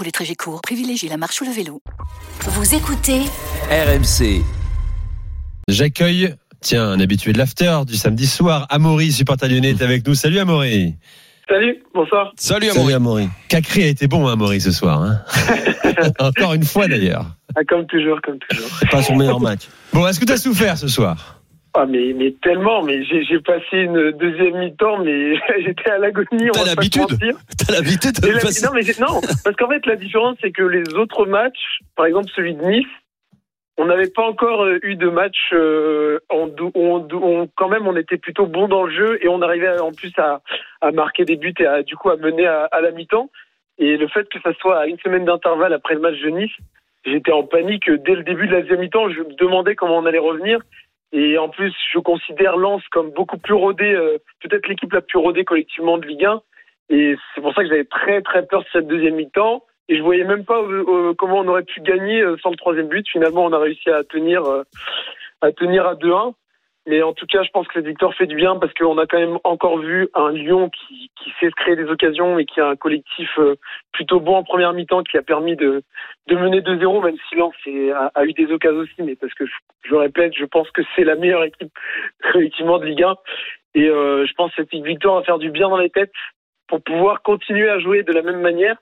Pour les trajets courts, privilégiez la marche ou le vélo. Vous écoutez RMC. J'accueille, tiens, un habitué de l'after du samedi soir, Amaury, supporter lyonnais, est avec nous. Salut Amaury. Salut, bonsoir. Salut Amaury. Amaury. Cacré a été bon, Amaury, ce soir. Hein Encore une fois d'ailleurs. Ah, comme toujours, comme toujours. Pas son meilleur match. Bon, est-ce que tu as souffert ce soir? Ah mais, mais tellement, mais j'ai passé une deuxième mi-temps, mais j'étais à l'agonie. T'as l'habitude T'as l'habitude de passer... Non, mais non, parce qu'en fait la différence c'est que les autres matchs, par exemple celui de Nice, on n'avait pas encore euh, eu de match euh, on, on, quand même on était plutôt bon dans le jeu et on arrivait en plus à, à marquer des buts et à, du coup à mener à, à la mi-temps. Et le fait que ça soit à une semaine d'intervalle après le match de Nice, j'étais en panique dès le début de la deuxième mi-temps. Je me demandais comment on allait revenir. Et en plus, je considère Lens comme beaucoup plus rodé, euh, peut-être l'équipe la plus rodée collectivement de Ligue 1. Et c'est pour ça que j'avais très très peur de cette deuxième mi-temps. Et je voyais même pas euh, euh, comment on aurait pu gagner sans le troisième but. Finalement, on a réussi à tenir à tenir à 2-1. Mais en tout cas, je pense que cette victoire fait du bien parce qu'on a quand même encore vu un Lyon qui, qui sait créer des occasions et qui a un collectif euh, plutôt bon en première mi-temps qui a permis de, de mener 2-0, même si Lens a, a, eu des occasions aussi. Mais parce que, je, répète, je pense que c'est la meilleure équipe collectivement de Ligue 1. Et euh, je pense que cette victoire va faire du bien dans les têtes pour pouvoir continuer à jouer de la même manière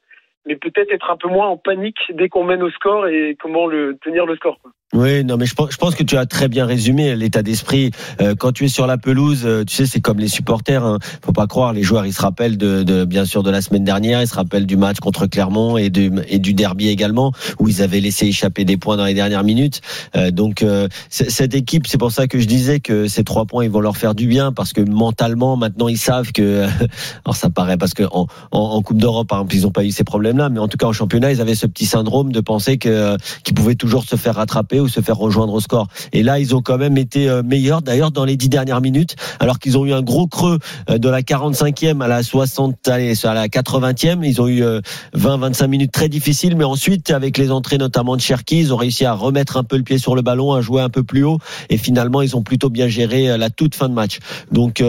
mais peut-être être un peu moins en panique dès qu'on mène au score et comment le tenir le score. Quoi. Oui, non, mais je pense, je pense que tu as très bien résumé l'état d'esprit. Euh, quand tu es sur la pelouse, euh, tu sais, c'est comme les supporters. Hein. Faut pas croire, les joueurs, ils se rappellent de, de, bien sûr de la semaine dernière, ils se rappellent du match contre Clermont et, et du derby également, où ils avaient laissé échapper des points dans les dernières minutes. Euh, donc euh, cette équipe, c'est pour ça que je disais que ces trois points, ils vont leur faire du bien, parce que mentalement, maintenant, ils savent que. alors ça paraît parce que en, en Coupe d'Europe, par exemple, ils n'ont pas eu ces problèmes-là, mais en tout cas en championnat, ils avaient ce petit syndrome de penser que qu'ils pouvaient toujours se faire rattraper ou se faire rejoindre au score. Et là, ils ont quand même été euh, meilleurs, d'ailleurs, dans les dix dernières minutes, alors qu'ils ont eu un gros creux euh, de la 45e à la 60, allez, à la 80e. Ils ont eu 20-25 euh, minutes très difficiles, mais ensuite, avec les entrées notamment de Cherki, ils ont réussi à remettre un peu le pied sur le ballon, à jouer un peu plus haut, et finalement, ils ont plutôt bien géré la toute fin de match. Donc,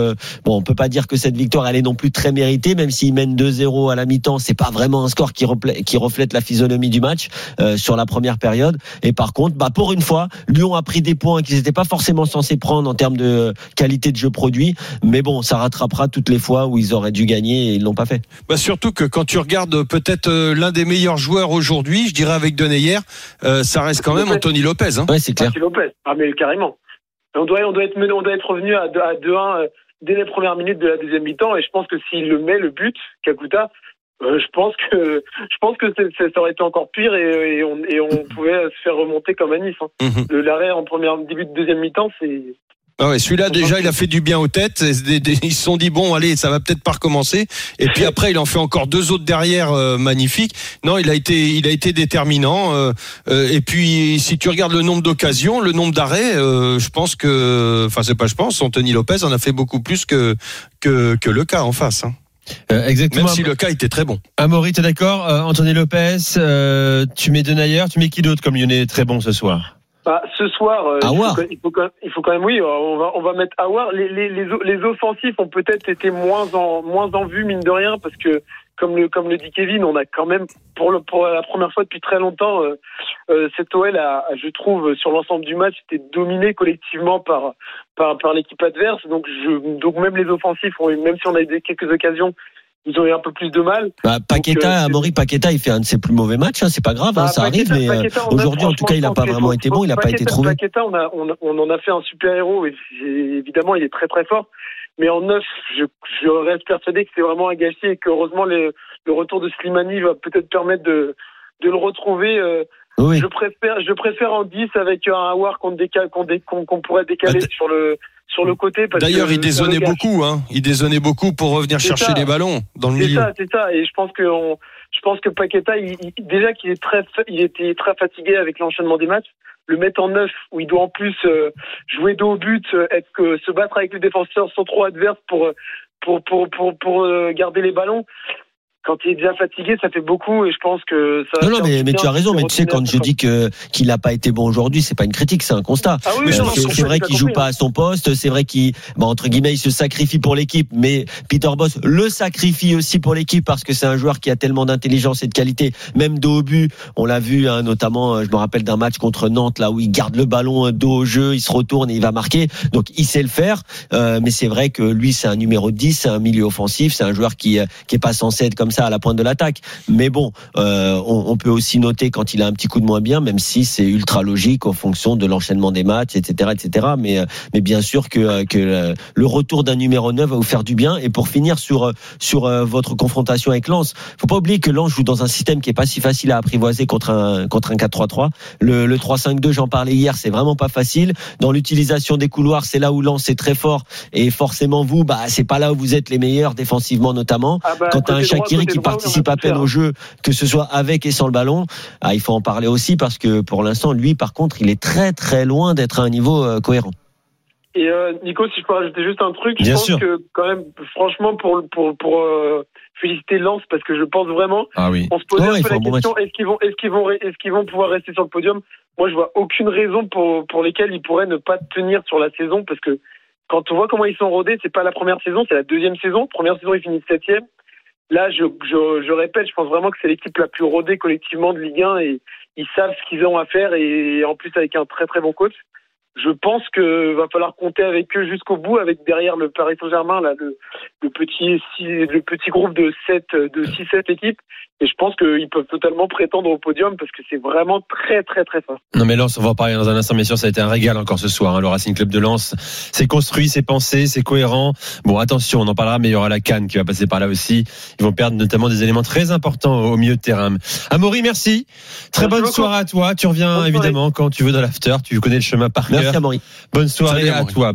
bon, on peut pas dire que cette victoire, elle est non plus très méritée, même s'ils mènent 2-0 à la mi-temps, c'est pas vraiment un score qui, qui reflète la physionomie du match sur la première période. Et par contre, bah, pour une fois, Lyon a pris des points qu'ils n'étaient pas forcément censés prendre en termes de qualité de jeu produit. Mais bon, ça rattrapera toutes les fois où ils auraient dû gagner et ils l'ont pas fait. Bah surtout que quand tu regardes peut-être euh, l'un des meilleurs joueurs aujourd'hui, je dirais avec Deneyer, euh, ça reste quand même Anthony Lopez. Hein. Ouais, c'est clair. Anthony Lopez. Ah mais carrément. On doit, on doit être, on doit être revenu à 2-1 euh, dès les premières minutes de la deuxième mi-temps et je pense que s'il le met le but, Kakuta, euh, je pense que je pense que ça aurait été encore pire et, on, et, on, pouvait se faire remonter comme à Nice. Hein. Mhm. L'arrêt en première début de deuxième mi-temps, c'est ah ouais, celui-là déjà, il a fait du bien aux têtes. Ils se sont dit bon, allez, ça va peut-être pas recommencer. Et puis après, il en fait encore deux autres derrière, euh, magnifiques. Non, il a été, il a été déterminant. Euh, et puis, si tu regardes le nombre d'occasions, le nombre d'arrêts, je pense que, enfin, c'est pas, je pense, Anthony Lopez en a fait beaucoup plus que que, que le cas en face. Hein. Euh, exactement. Même si le cas était très bon. Amaury, t'es d'accord euh, Anthony Lopez, euh, tu mets Denayer, tu mets qui d'autre comme Lyonnais très bon ce soir? Bah, ce soir, il, faut, il, faut, quand même, il faut quand même, oui, on va, on va mettre Awar. Les, les, les, les offensifs ont peut-être été moins en, moins en vue, mine de rien, parce que comme le comme le dit Kevin, on a quand même pour le pour la première fois depuis très longtemps euh, euh, cette OL a, je trouve sur l'ensemble du match était dominé collectivement par par par l'équipe adverse. Donc je donc même les offensifs ont eu, même si on a eu quelques occasions ils ont eu un peu plus de mal. Bah, Paqueta, euh, Paqueta, il fait un de ses plus mauvais matchs, hein, c'est pas grave, hein, bah, ça arrive, mais euh, aujourd'hui, en tout cas, il n'a pas vraiment été bon, il n'a pas été trouvé. Paqueta, on, a, on, on, en a fait un super héros, et évidemment, il est très très fort. Mais en neuf, je, je reste persuadé que c'est vraiment un gâchis et qu'heureusement, le retour de Slimani va peut-être permettre de, de le retrouver. Euh, je préfère, je préfère en 10 avec un Howard qu'on qu'on pourrait décaler bah, sur le sur le côté. D'ailleurs, il dézonnait beaucoup, hein. Il dézonnait beaucoup pour revenir chercher les ballons dans le milieu. C'est ça, c'est ça. Et je pense que on, Je pense que Paqueta, il, il- déjà qu'il est très, il était très fatigué avec l'enchaînement des matchs. Le mettre en neuf, où il doit en plus euh, jouer dos au but, euh, être que se battre avec les défenseurs trop adverses pour euh, pour pour pour, pour euh, garder les ballons. Quand il est déjà fatigué, ça fait beaucoup et je pense que ça. Non, non, mais, tu as raison. Mais tu sais, quand je dis que qu'il n'a pas été bon aujourd'hui, c'est pas une critique, c'est un constat. Ah oui, Euh, c'est vrai qu'il joue pas à son poste. C'est vrai qu'il, bon, entre guillemets, il se sacrifie pour l'équipe. Mais Peter Boss le sacrifie aussi pour l'équipe parce que c'est un joueur qui a tellement d'intelligence et de qualité. Même dos au but, on l'a vu, hein, notamment, euh, je me rappelle d'un match contre Nantes là où il garde le ballon euh, dos au jeu, il se retourne et il va marquer. Donc il sait le faire. Euh, mais c'est vrai que lui, c'est un numéro 10, c'est un milieu offensif, c'est un joueur qui euh, qui est pas censé être comme ça à la pointe de l'attaque. Mais bon, euh, on, on peut aussi noter quand il a un petit coup de moins bien, même si c'est ultra logique en fonction de l'enchaînement des matchs, etc., etc. Mais euh, mais bien sûr que euh, que le retour d'un numéro 9 va vous faire du bien. Et pour finir sur sur votre confrontation avec Lens, faut pas oublier que Lens joue dans un système qui est pas si facile à apprivoiser contre un contre un 4-3-3. Le, le 3-5-2, j'en parlais hier, c'est vraiment pas facile. Dans l'utilisation des couloirs, c'est là où Lens est très fort. Et forcément vous, bah c'est pas là où vous êtes les meilleurs défensivement notamment Ah bah, quand tu as un Shakiri qui participe à peine fait, au hein. jeu, que ce soit avec et sans le ballon, ah, il faut en parler aussi parce que pour l'instant, lui, par contre, il est très très loin d'être à un niveau euh, cohérent. Et euh, Nico, si je peux rajouter juste un truc, je Bien pense sûr. que quand même, franchement, pour pour pour euh, féliciter Lens, parce que je pense vraiment, Ah oui. on se posait Ouais, un peu la bon question est-ce qu'ils vont est-ce qu'ils vont est-ce qu'ils vont pouvoir rester sur le podium? Moi, je vois aucune raison pour pour lesquelles ils pourraient ne pas tenir sur la saison, parce que quand on voit comment ils sont rodés, c'est pas la première saison, c'est la deuxième saison. Première saison, ils finissent septième. Là, je, je, répète, je pense vraiment que c'est l'équipe la plus rodée collectivement de Ligue 1 et ils savent ce qu'ils ont à faire et en plus avec un très très bon coach. Je pense que va falloir compter avec eux jusqu'au bout, avec derrière le Paris Saint-Germain, là, le petit, six- le petit groupe de 7, de 6-7 équipes. Et je pense qu'ils peuvent totalement prétendre au podium parce que c'est vraiment très très très fort. Non mais Lens, on va en parler dans un instant, bien sûr, ça a été un régal encore ce soir, hein, le Racing Club de Lens. C'est construit, c'est pensé, c'est cohérent. Bon, attention, on en parlera, mais il y aura la Cannes qui va passer par là aussi. Ils vont perdre notamment des éléments très importants au milieu de terrain. Amaury, merci. Très Merci bonne beaucoup. soirée à toi. Tu reviens Bonne soirée. évidemment quand tu veux dans l'after. Tu connais le chemin par Merci cœur. à Maurice. Bonne soirée Salut, à Amaury. toi.